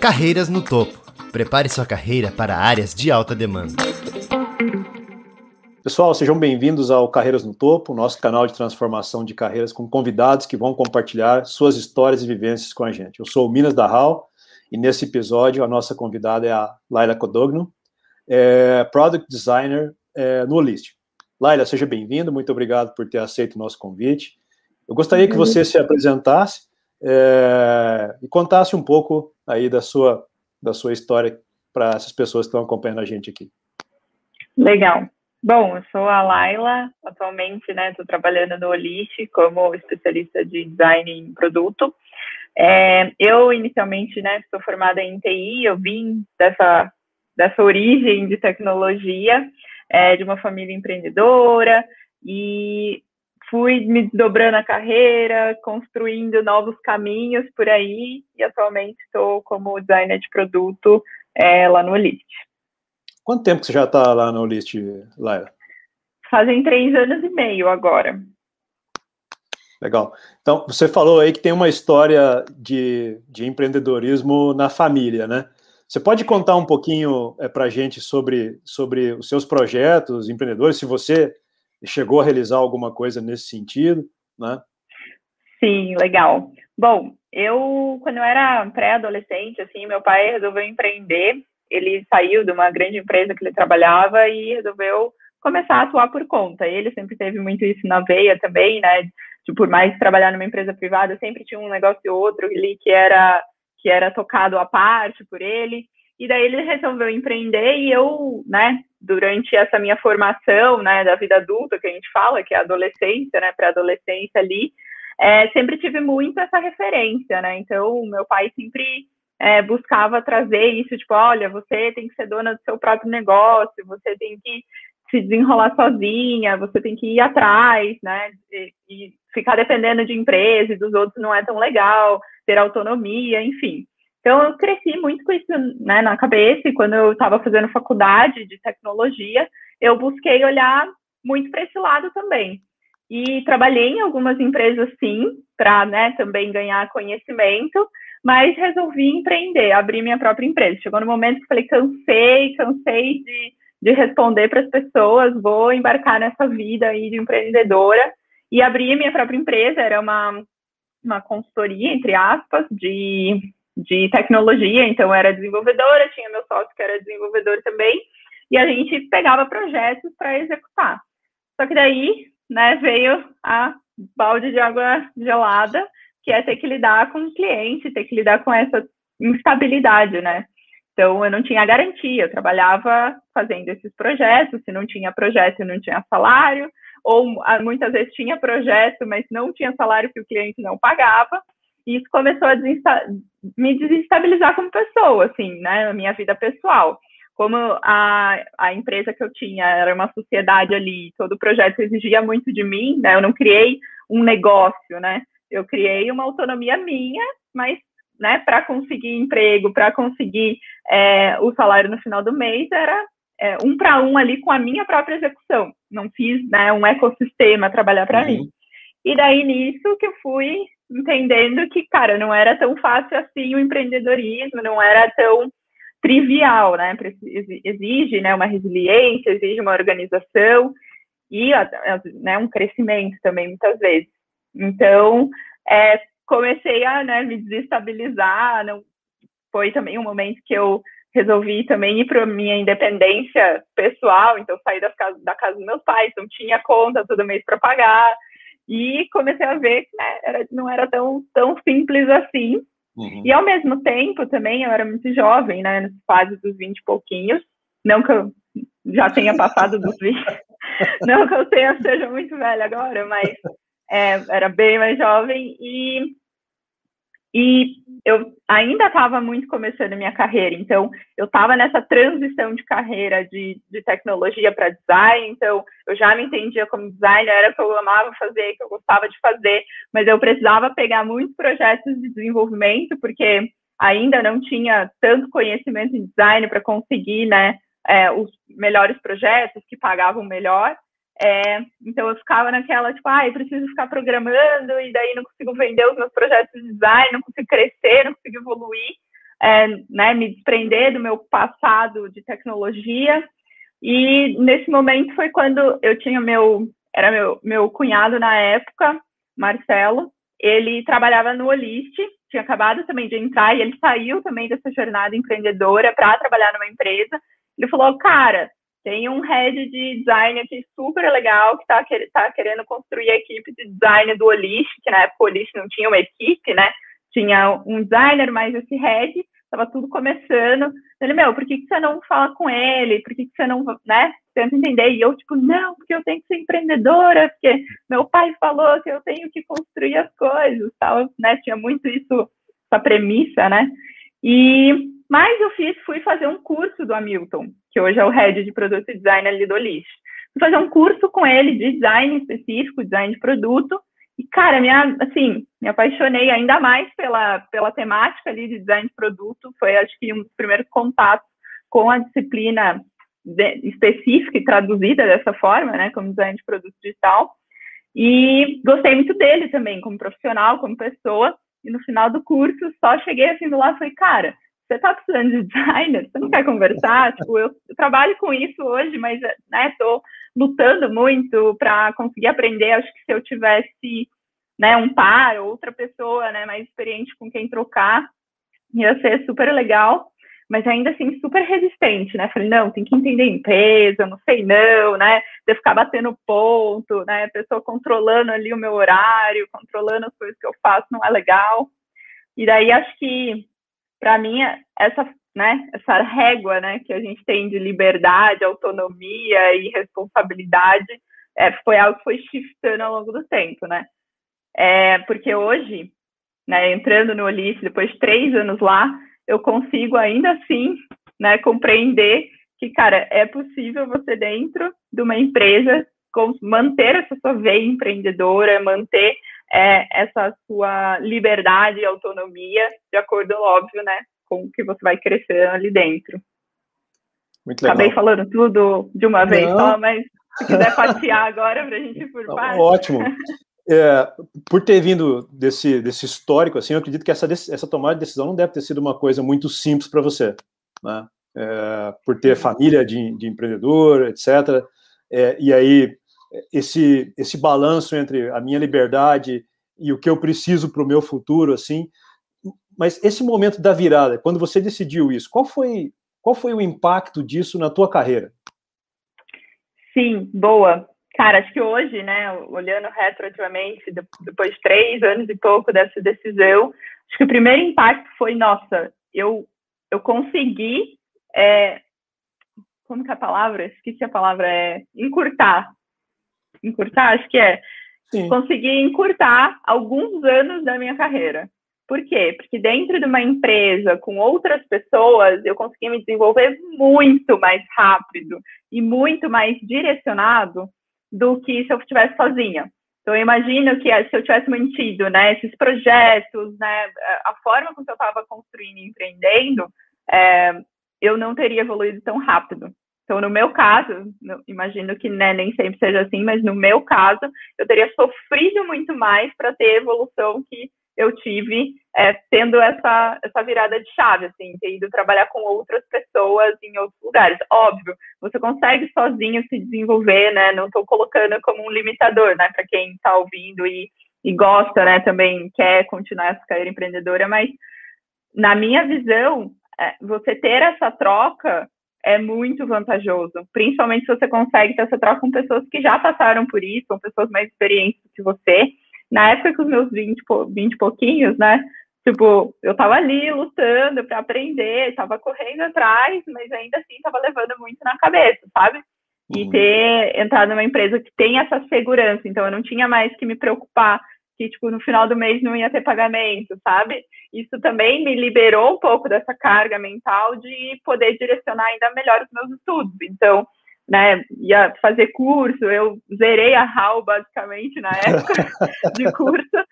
Carreiras no topo. Prepare sua carreira para áreas de alta demanda. Pessoal, sejam bem-vindos ao Carreiras no Topo, nosso canal de transformação de carreiras com convidados que vão compartilhar suas histórias e vivências com a gente. Eu sou o Minas da Hal e nesse episódio a nossa convidada é a Laila Codogno, é Product Designer é, no Olist. Laila, seja bem-vinda, muito obrigado por ter aceito o nosso convite. Eu gostaria que você se apresentasse é, e contasse um pouco aí da sua, da sua história para essas pessoas que estão acompanhando a gente aqui. Legal. Bom, eu sou a Laila, atualmente, né, estou trabalhando no Olist como especialista de design em produto. É, eu, inicialmente, né, sou formada em TI, eu vim dessa, dessa origem de tecnologia, é, de uma família empreendedora, e fui me desdobrando a carreira, construindo novos caminhos por aí, e atualmente estou como designer de produto é, lá no Olist. Quanto tempo que você já está lá no List, Laila? Fazem três anos e meio agora. Legal. Então, você falou aí que tem uma história de, de empreendedorismo na família, né? Você pode contar um pouquinho é, para a gente sobre, sobre os seus projetos empreendedores, se você chegou a realizar alguma coisa nesse sentido, né? Sim, legal. Bom, eu, quando eu era pré-adolescente, assim, meu pai resolveu empreender ele saiu de uma grande empresa que ele trabalhava e resolveu começar a atuar por conta. Ele sempre teve muito isso na veia também, né? De, por mais trabalhar numa empresa privada, sempre tinha um negócio ou outro ali que era que era tocado à parte por ele. E daí ele resolveu empreender e eu, né, durante essa minha formação, né, da vida adulta que a gente fala, que é a adolescência, né, pré-adolescência ali, é, sempre tive muito essa referência, né? Então, meu pai sempre é, buscava trazer isso, tipo, olha, você tem que ser dona do seu próprio negócio, você tem que se desenrolar sozinha, você tem que ir atrás, né, e, e ficar dependendo de empresa e dos outros não é tão legal, ter autonomia, enfim. Então, eu cresci muito com isso né, na cabeça, e quando eu estava fazendo faculdade de tecnologia, eu busquei olhar muito para esse lado também. E trabalhei em algumas empresas, sim, para né, também ganhar conhecimento, mas resolvi empreender, abrir minha própria empresa. Chegou no momento que falei, cansei, cansei de, de responder para as pessoas, vou embarcar nessa vida aí de empreendedora e abri minha própria empresa, era uma, uma consultoria, entre aspas, de, de tecnologia, então era desenvolvedora, tinha meu sócio que era desenvolvedor também, e a gente pegava projetos para executar. Só que daí, né, veio a balde de água gelada, que é ter que lidar com o cliente, ter que lidar com essa instabilidade, né? Então, eu não tinha garantia, eu trabalhava fazendo esses projetos, se não tinha projeto, não tinha salário, ou ah, muitas vezes tinha projeto, mas não tinha salário que o cliente não pagava, e isso começou a me desestabilizar como pessoa, assim, né, na minha vida pessoal. Como a, a empresa que eu tinha era uma sociedade ali, todo o projeto exigia muito de mim, né, eu não criei um negócio, né, eu criei uma autonomia minha, mas né, para conseguir emprego, para conseguir é, o salário no final do mês, era é, um para um ali com a minha própria execução. Não fiz né, um ecossistema trabalhar para uhum. mim. E daí nisso que eu fui entendendo que, cara, não era tão fácil assim o empreendedorismo, não era tão trivial, né? Exige né, uma resiliência, exige uma organização e né, um crescimento também, muitas vezes. Então, é, comecei a né, me desestabilizar. Não, foi também um momento que eu resolvi também ir para minha independência pessoal. Então, saí da casa, da casa dos meus pais, não tinha conta todo mês para pagar. E comecei a ver que né, era, não era tão, tão simples assim. Uhum. E ao mesmo tempo também eu era muito jovem, né? Nas fases dos 20 e pouquinhos. Não que eu já tenha passado dos 20. não que eu tenha, seja muito velha agora, mas é, era bem mais jovem e, e eu ainda estava muito começando a minha carreira, então eu estava nessa transição de carreira de, de tecnologia para design, então eu já me entendia como designer, era o que eu amava fazer, que eu gostava de fazer, mas eu precisava pegar muitos projetos de desenvolvimento, porque ainda não tinha tanto conhecimento em design para conseguir né, é, os melhores projetos que pagavam melhor. É, então eu ficava naquela, tipo, ah, eu preciso ficar programando e daí não consigo vender os meus projetos de design, não consigo crescer, não consigo evoluir. é, né, me desprender do meu passado de tecnologia. E nesse momento foi quando eu tinha meu, era meu, meu cunhado na época, Marcelo, ele trabalhava no Olist, tinha acabado também de entrar e ele saiu também dessa jornada empreendedora para trabalhar numa empresa. Ele falou, cara, tem um head de design aqui super legal que está tá querendo construir a equipe de design do Olist, que na época o Olist não tinha uma equipe, né? Tinha um designer, mais esse head, estava tudo começando. Ele, meu, por que, que você não fala com ele? Por que, que você não, né? Tenta entender. E eu, tipo, não, porque eu tenho que ser empreendedora, porque meu pai falou que eu tenho que construir as coisas, tal, né? Tinha muito isso, essa premissa, né? E, mas eu fiz, fui fazer um curso do Hamilton, que hoje é o head de produto e design ali do Lixo. Fui fazer um curso com ele de design específico, design de produto, e, cara, minha, assim, me apaixonei ainda mais pela, pela temática ali de design de produto. Foi, acho que, um dos primeiros contatos com a disciplina de, específica e traduzida dessa forma, né, como design de produto digital. E gostei muito dele também, como profissional, como pessoa. E no final do curso, só cheguei assim do lado e falei, cara, você tá precisando de designer? Você não quer conversar? tipo, eu, eu, trabalho com isso hoje, mas, né, tô lutando muito para conseguir aprender. Acho que se eu tivesse, né, um par, outra pessoa, né, mais experiente com quem trocar, ia ser super legal. Mas ainda assim, super resistente, né? Falei, não, tem que entender a empresa, não sei não, né? De ficar batendo ponto, né? A pessoa controlando ali o meu horário, controlando as coisas que eu faço, não é legal. E daí acho que para mim, essa, né, essa régua né, que a gente tem de liberdade, autonomia e responsabilidade é, foi algo que foi shiftando ao longo do tempo, né? É, porque hoje, né, entrando no Ulisses, depois de três anos lá, eu consigo ainda assim né, compreender que, cara, é possível você dentro de uma empresa manter essa sua veia empreendedora, manter é, essa sua liberdade e autonomia, de acordo, óbvio, né, com o que você vai crescer ali dentro. Muito legal. Acabei falando tudo de uma vez Não. só, mas se quiser fatiar agora para a gente ir por parte. Ótimo. É, por ter vindo desse, desse histórico, assim, eu acredito que essa, essa tomada de decisão não deve ter sido uma coisa muito simples para você, né? É, por ter família de, de empreendedor, etc. É, e aí esse esse balanço entre a minha liberdade e o que eu preciso para o meu futuro, assim. Mas esse momento da virada, quando você decidiu isso, qual foi qual foi o impacto disso na tua carreira? Sim, boa. Cara, acho que hoje, né, olhando retroativamente, depois de três anos e pouco dessa decisão, acho que o primeiro impacto foi, nossa, eu, eu consegui, é, como que é a palavra? Esqueci a palavra, é encurtar encurtar, acho que é, Sim. conseguir encurtar alguns anos da minha carreira. Por quê? Porque dentro de uma empresa com outras pessoas, eu consegui me desenvolver muito mais rápido e muito mais direcionado do que se eu estivesse sozinha. Então, eu imagino que se eu tivesse mantido né, esses projetos, né, a forma como eu estava construindo e empreendendo, é, eu não teria evoluído tão rápido. Então, no meu caso, imagino que né, nem sempre seja assim, mas no meu caso, eu teria sofrido muito mais para ter a evolução que eu tive é, tendo essa, essa virada de chave, assim, ter ido trabalhar com outras pessoas em outros lugares. Óbvio, você consegue sozinho se desenvolver, né? Não estou colocando como um limitador, né? Para quem está ouvindo e, e gosta, né? Também quer continuar essa carreira empreendedora, mas na minha visão, é, você ter essa troca é muito vantajoso, principalmente se você consegue ter essa troca com pessoas que já passaram por isso, com pessoas mais experientes que você. Na época com os meus 20, 20 pouquinhos, né? Tipo, eu tava ali lutando para aprender, tava correndo atrás, mas ainda assim tava levando muito na cabeça, sabe? E uhum. ter entrado numa empresa que tem essa segurança, então eu não tinha mais que me preocupar que, tipo, no final do mês não ia ter pagamento, sabe? Isso também me liberou um pouco dessa carga mental de poder direcionar ainda melhor os meus estudos. Então, né, ia fazer curso, eu zerei a HAL basicamente na época de curso,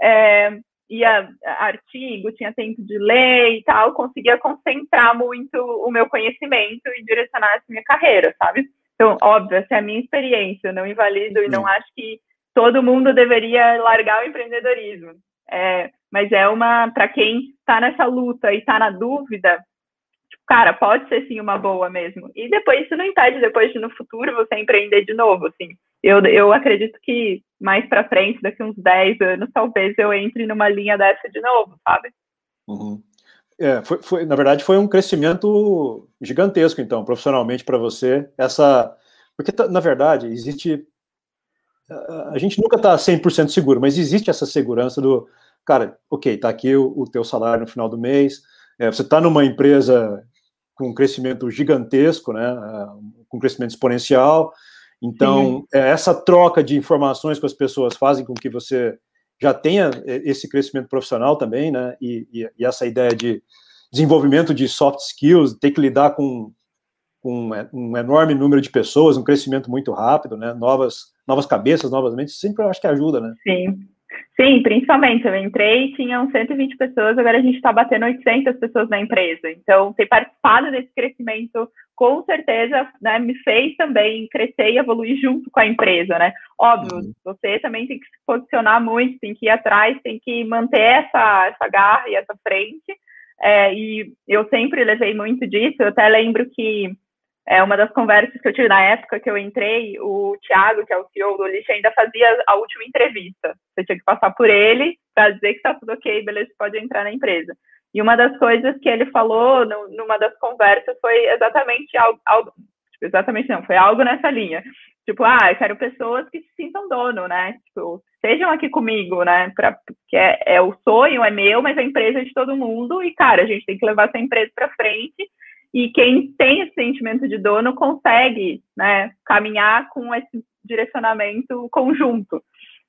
é, ia artigo, tinha tempo de ler e tal, conseguia concentrar muito o meu conhecimento e direcionar a minha carreira, sabe? Então, óbvio, essa é a minha experiência, eu não invalido e não acho que todo mundo deveria largar o empreendedorismo. É, mas é uma, para quem está nessa luta e está na dúvida, tipo, cara, pode ser sim uma boa mesmo. E depois isso não impede depois de no futuro você empreender de novo, assim. Eu, eu acredito que mais para frente, daqui uns 10 anos, talvez eu entre numa linha dessa de novo, sabe? Uhum. É, foi, foi, na verdade, foi um crescimento gigantesco, então, profissionalmente para você. Essa, porque na verdade existe, a gente nunca está 100% seguro, mas existe essa segurança do, cara, ok, está aqui o, o, teu salário no final do mês. É, você está numa empresa com um crescimento gigantesco, né, com um crescimento exponencial. Então, é, essa troca de informações com as pessoas fazem com que você já tenha é, esse crescimento profissional também, né? E, e, e essa ideia de desenvolvimento de soft skills, ter que lidar com, com é, um enorme número de pessoas, um crescimento muito rápido, né? Novas, novas cabeças, novas mentes, sempre eu acho que ajuda, né? Sim. Sim, principalmente. Eu entrei, tinham 120 pessoas, agora a gente está batendo 800 pessoas na empresa. Então, ter participado desse crescimento com certeza né, me fez também crescer e evoluir junto com a empresa, né? Óbvio, uhum. você também tem que se posicionar muito, tem que ir atrás, tem que manter essa, essa garra e essa frente. É, e eu sempre levei muito disso. Eu até lembro que é, uma das conversas que eu tive na época que eu entrei, o Thiago, que é o CEO do Lixo, ainda fazia a última entrevista. Você tinha que passar por ele para dizer que está tudo ok, beleza, pode entrar na empresa. E uma das coisas que ele falou no, numa das conversas foi exatamente algo, algo tipo, exatamente não, foi algo nessa linha. Tipo, ah, eu quero pessoas que se sintam dono, né? Tipo, estejam aqui comigo, né? Pra, porque é, é, o sonho, é meu, mas a empresa é de todo mundo. E, cara, a gente tem que levar essa empresa para frente. E quem tem esse sentimento de dono consegue, né? Caminhar com esse direcionamento conjunto.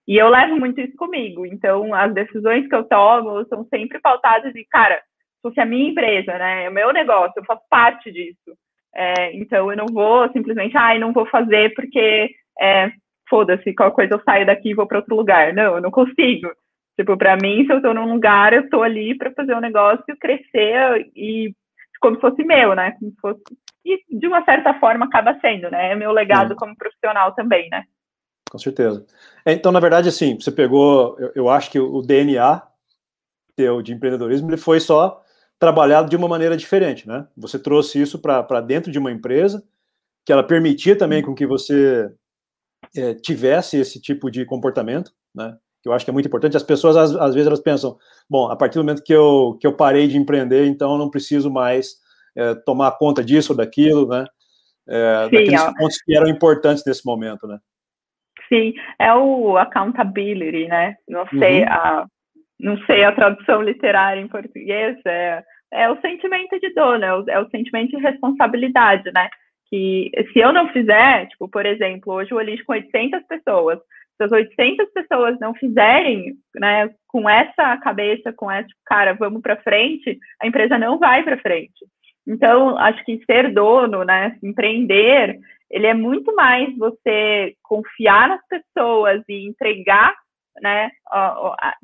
E eu levo muito isso comigo. Então, as decisões que eu tomo são sempre pautadas de, cara, se é a minha empresa, né? É o meu negócio, eu faço parte disso. É, então, eu não vou simplesmente, ai, ah, não vou fazer porque, é, foda-se, qualquer coisa eu saio daqui e vou para outro lugar. Não, eu não consigo. Tipo, para mim, se eu estou num lugar, eu estou ali para fazer um negócio crescer e como se fosse meu, né? Como se fosse... E, de uma certa forma, acaba sendo, né? É meu legado como profissional também, né? com certeza. É, então, na verdade, assim, você pegou, eu, eu acho que o DNA teu de empreendedorismo ele foi só trabalhado de uma maneira diferente, né? Você trouxe isso para dentro de uma empresa que ela permitia também com que você é, tivesse esse tipo de comportamento, né? Que eu acho que é muito importante. As pessoas às, às, vezes elas pensam, bom, a partir do momento que eu que eu parei de empreender, então eu não preciso mais é, tomar conta disso ou daquilo, né? É, Sim, daqueles pontos que eram importantes nesse momento, né? Sim, é o accountability, né? Não sei uhum. a não sei a tradução literária em português, é, é o sentimento de dono, é o, é o sentimento de responsabilidade, né? Que se eu não fizer, tipo, por exemplo, hoje o Elis com 800 pessoas, se as 800 pessoas não fizerem, né, com essa cabeça, com essa, cara, vamos para frente, a empresa não vai para frente. Então, acho que ser dono, né, empreender, ele é muito mais você confiar nas pessoas e entregar, né,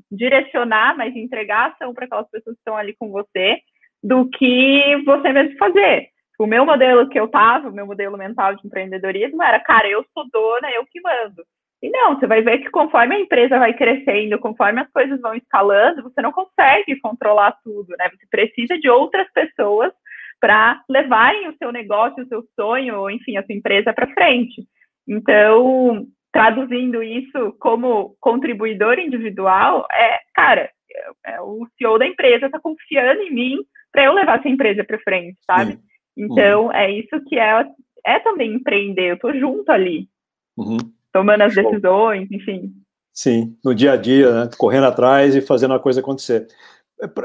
direcionar, mas entregar a ação para aquelas pessoas que estão ali com você, do que você mesmo fazer. O meu modelo que eu tava, o meu modelo mental de empreendedorismo era, cara, eu sou dona, eu que mando. E não, você vai ver que conforme a empresa vai crescendo, conforme as coisas vão escalando, você não consegue controlar tudo, né? Você precisa de outras pessoas para levarem o seu negócio, o seu sonho, ou enfim, a sua empresa para frente. Então, traduzindo isso como contribuidor individual, é, cara, é, é, o CEO da empresa está confiando em mim para eu levar essa empresa para frente, sabe? Então, uhum. é isso que é, é também empreender, eu estou junto ali, uhum. Tomando as decisões, enfim. Sim, no dia a dia, né? correndo atrás e fazendo a coisa acontecer.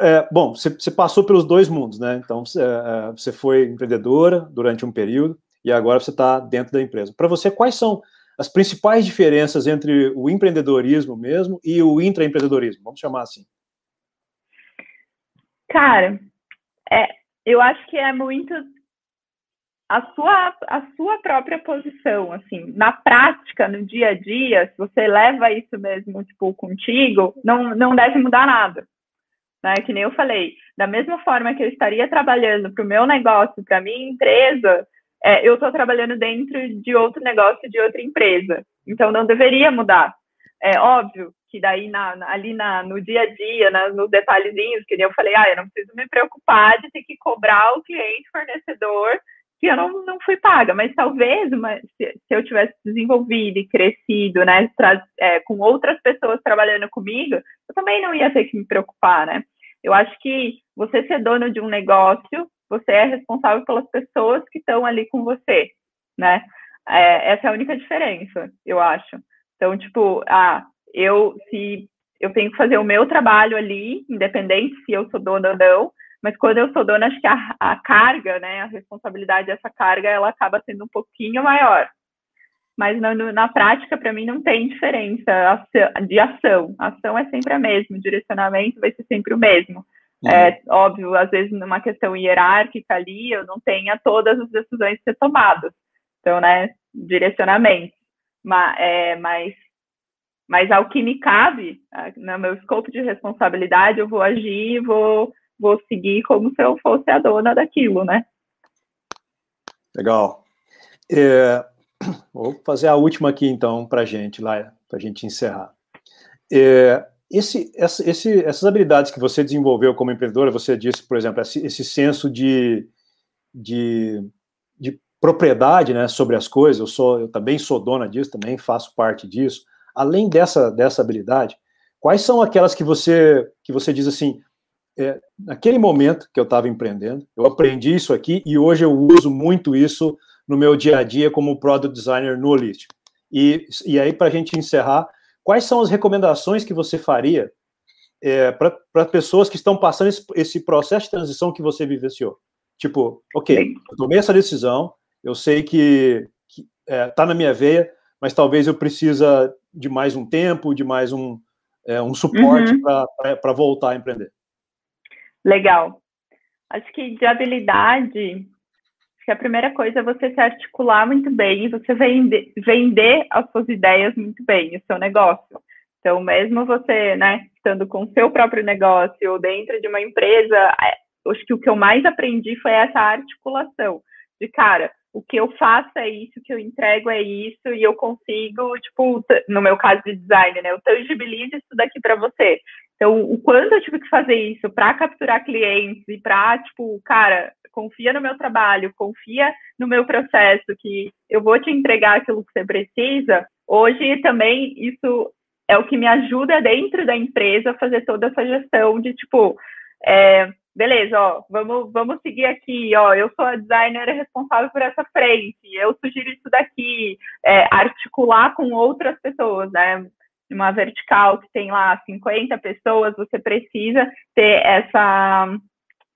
É, bom, você, passou pelos dois mundos, né? Então, você, é, você foi empreendedora durante um período e agora você está dentro da empresa. Para você, quais são as principais diferenças entre o empreendedorismo mesmo e o intraempreendedorismo? Vamos chamar assim. Cara, é, eu acho que é muito a sua, a sua própria posição, assim, na prática, no dia a dia, se você leva isso mesmo, tipo, contigo, não, não deve mudar nada né? Que nem eu falei, da mesma forma que eu estaria trabalhando para o meu negócio, para minha empresa, é, eu estou trabalhando dentro de outro negócio, de outra empresa. Então, não deveria mudar. É óbvio que daí na, ali na, no dia a dia, na, nos detalhezinhos, que eu falei, ah, eu não preciso me preocupar de ter que cobrar o cliente fornecedor eu não, não fui paga, mas talvez uma, se, se, eu tivesse desenvolvido e crescido, né, é, com outras pessoas trabalhando comigo, eu também não ia ter que me preocupar, né? Eu acho que você ser dono de um negócio, você é responsável pelas pessoas que estão ali com você, né? É, essa é a única diferença, eu acho. Então, tipo, ah, eu se eu tenho que fazer o meu trabalho ali, independente se eu sou dona ou não, mas quando eu sou dona, acho que a, a carga, né, a responsabilidade dessa carga, ela acaba sendo um pouquinho maior. Mas na, na prática, para mim, não tem diferença de ação. A ação é sempre a mesma, o direcionamento vai ser sempre o mesmo. Uhum. É óbvio, às vezes, numa questão hierárquica ali, eu não tenha todas as decisões a ser tomadas. Então, né, direcionamento. Mas, é, mas, mas ao que me cabe, no meu escopo de responsabilidade, eu vou agir, vou vou seguir como se eu fosse a dona daquilo, né? Legal. É, vou fazer a última aqui, então, para gente, lá, para gente encerrar. É, esse, essa, esse, essas habilidades que você desenvolveu como empreendedora, você disse, por exemplo, esse, esse senso de, de, de, propriedade né, sobre as coisas, eu, sou, eu também sou dona disso, também faço parte disso. Além dessa, dessa habilidade, quais são aquelas que você, que você diz assim, é, naquele momento que eu estava empreendendo, eu aprendi isso aqui e hoje eu uso muito isso no meu dia a dia como product designer no Olist. E, e aí, para a gente encerrar, quais são as recomendações que você faria é, para pessoas que estão passando esse, esse, processo de transição que você vivenciou? Tipo, ok, eu tomei essa decisão, eu sei que está é, tá na minha veia, mas talvez eu precisa de mais um tempo, de mais um, é, um suporte uhum. para voltar a empreender. Legal. Acho que de habilidade, acho que a primeira coisa é você se articular muito bem, você vender, vender as suas ideias muito bem, o seu negócio. Então, mesmo você, né, estando com o seu próprio negócio ou dentro de uma empresa, é, acho que o que eu mais aprendi foi essa articulação de, cara, o que eu faço é isso, o que eu entrego é isso, e eu consigo, tipo, no meu caso de design, né, eu tangibilizo isso daqui para você. Então, o quanto eu tive que fazer isso para capturar clientes e para, tipo, cara, confia no meu trabalho, confia no meu processo, que eu vou te entregar aquilo que você precisa. Hoje também isso é o que me ajuda dentro da empresa a fazer toda essa gestão de, tipo, é, beleza, ó, vamos, vamos seguir aqui, ó, eu sou a designer responsável por essa frente, eu sugiro isso daqui, é, articular com outras pessoas, né? Uma vertical que tem lá 50 pessoas, você precisa ter essa,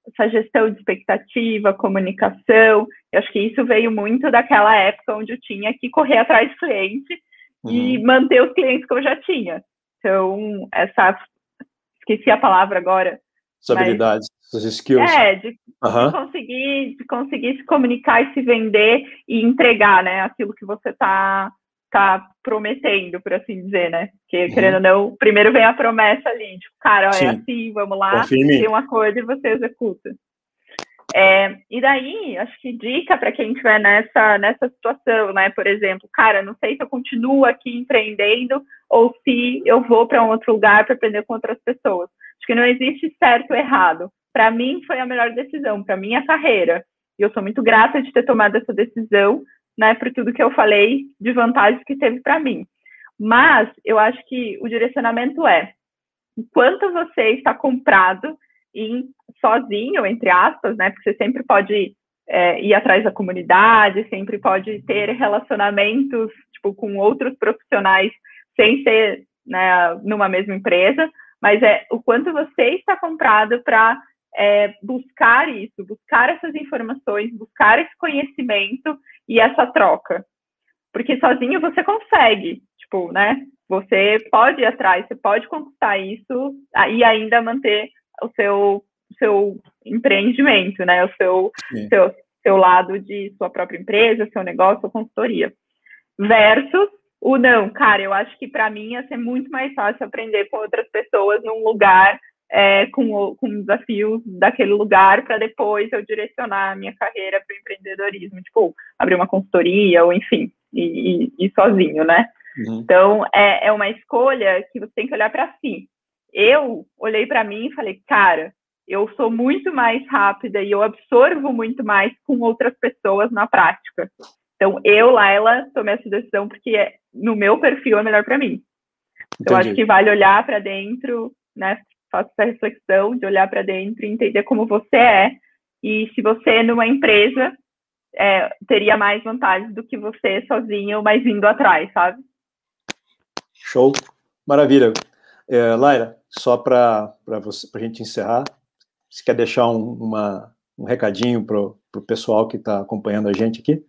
essa gestão de expectativa, comunicação. Eu acho que isso veio muito daquela época onde eu tinha que correr atrás do cliente uhum. e manter os clientes que eu já tinha. Então, essa. Esqueci a palavra agora. As habilidades, as skills. É, de, uhum. de, conseguir, de conseguir se comunicar e se vender e entregar, né, aquilo que você está tá prometendo, por assim dizer, né? Porque, uhum. querendo ou não, primeiro vem a promessa ali, tipo, cara, ó, é assim, vamos lá, tem um acordo e você executa. É, e daí, acho que dica para quem estiver nessa, nessa situação, né? Por exemplo, cara, não sei se eu continuo aqui empreendendo ou se eu vou para um outro lugar para aprender com outras pessoas. Acho que não existe certo ou errado. Para mim, foi a melhor decisão, para minha carreira. E eu sou muito grata de ter tomado essa decisão, né, por tudo que eu falei de vantagens que teve para mim. Mas eu acho que o direcionamento é enquanto você está comprado em sozinho, entre aspas, né, porque você sempre pode é, ir atrás da comunidade, sempre pode ter relacionamentos tipo, com outros profissionais sem ser né, numa mesma empresa, mas é o quanto você está comprado para é, buscar isso, buscar essas informações, buscar esse conhecimento e essa troca. Porque sozinho você consegue, tipo, né? Você pode ir atrás, você pode conquistar isso e ainda manter o seu, seu empreendimento, né? O seu, seu, seu lado de sua própria empresa, seu negócio, sua consultoria. Versus o não, cara, eu acho que para mim ia ser muito mais fácil aprender com outras pessoas num lugar é, com, com desafios daquele lugar para depois eu direcionar a minha carreira para o empreendedorismo, tipo, abrir uma consultoria ou enfim, e, e, e, sozinho, né? Uhum. Então, é, é uma escolha que você tem que olhar para si. Eu olhei para mim e falei, cara, eu sou muito mais rápida e eu absorvo muito mais com outras pessoas na prática. Então, eu, Laila, tomei essa decisão porque é, no meu perfil é melhor para mim. Então, acho que vale olhar para dentro, né? Faça essa reflexão de olhar para dentro e entender como você é. E se você, numa empresa, é, teria mais vantagens do que você sozinho, mas indo atrás, sabe? Show. Maravilha. É, Laira, só para a gente encerrar, você quer deixar um, uma, um recadinho para o pessoal que está acompanhando a gente aqui?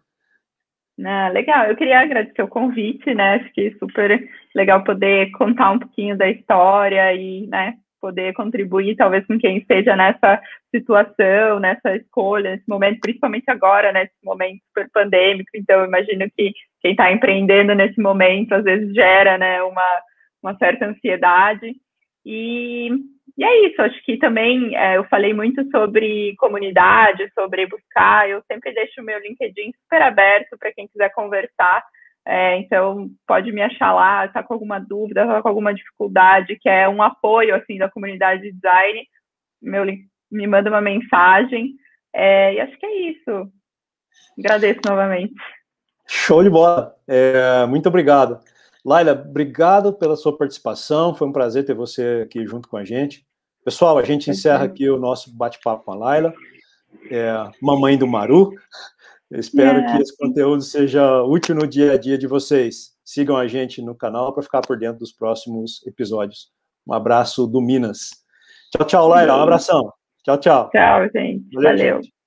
Ah, legal, eu queria agradecer o convite, né? Acho que super legal poder contar um pouquinho da história e, né, poder contribuir talvez com quem esteja nessa situação, nessa escolha, nesse momento, principalmente agora, nesse momento super pandêmico. Então, imagino que quem está empreendendo nesse momento às vezes gera, né, uma, uma certa ansiedade. E, e é isso, acho que também é, eu falei muito sobre comunidade, sobre buscar. Eu sempre deixo o meu LinkedIn super aberto para quem quiser conversar. É, então, pode me achar lá, está com alguma dúvida, está com alguma dificuldade, que é um apoio assim da comunidade de design, meu, me manda uma mensagem. É, e acho que é isso. Agradeço novamente. Show de bola. É, muito obrigado. Laila, obrigado pela sua participação. Foi um prazer ter você aqui junto com a gente. Pessoal, a gente encerra aqui o nosso bate-papo com a Laila, é, mamãe do Maru. Eu espero é. que esse conteúdo seja útil no dia a dia de vocês. Sigam a gente no canal para ficar por dentro dos próximos episódios. Um abraço do Minas. Tchau, tchau, Laila. Um abração. Tchau, tchau. Tchau, gente. Valeu. Valeu. Gente.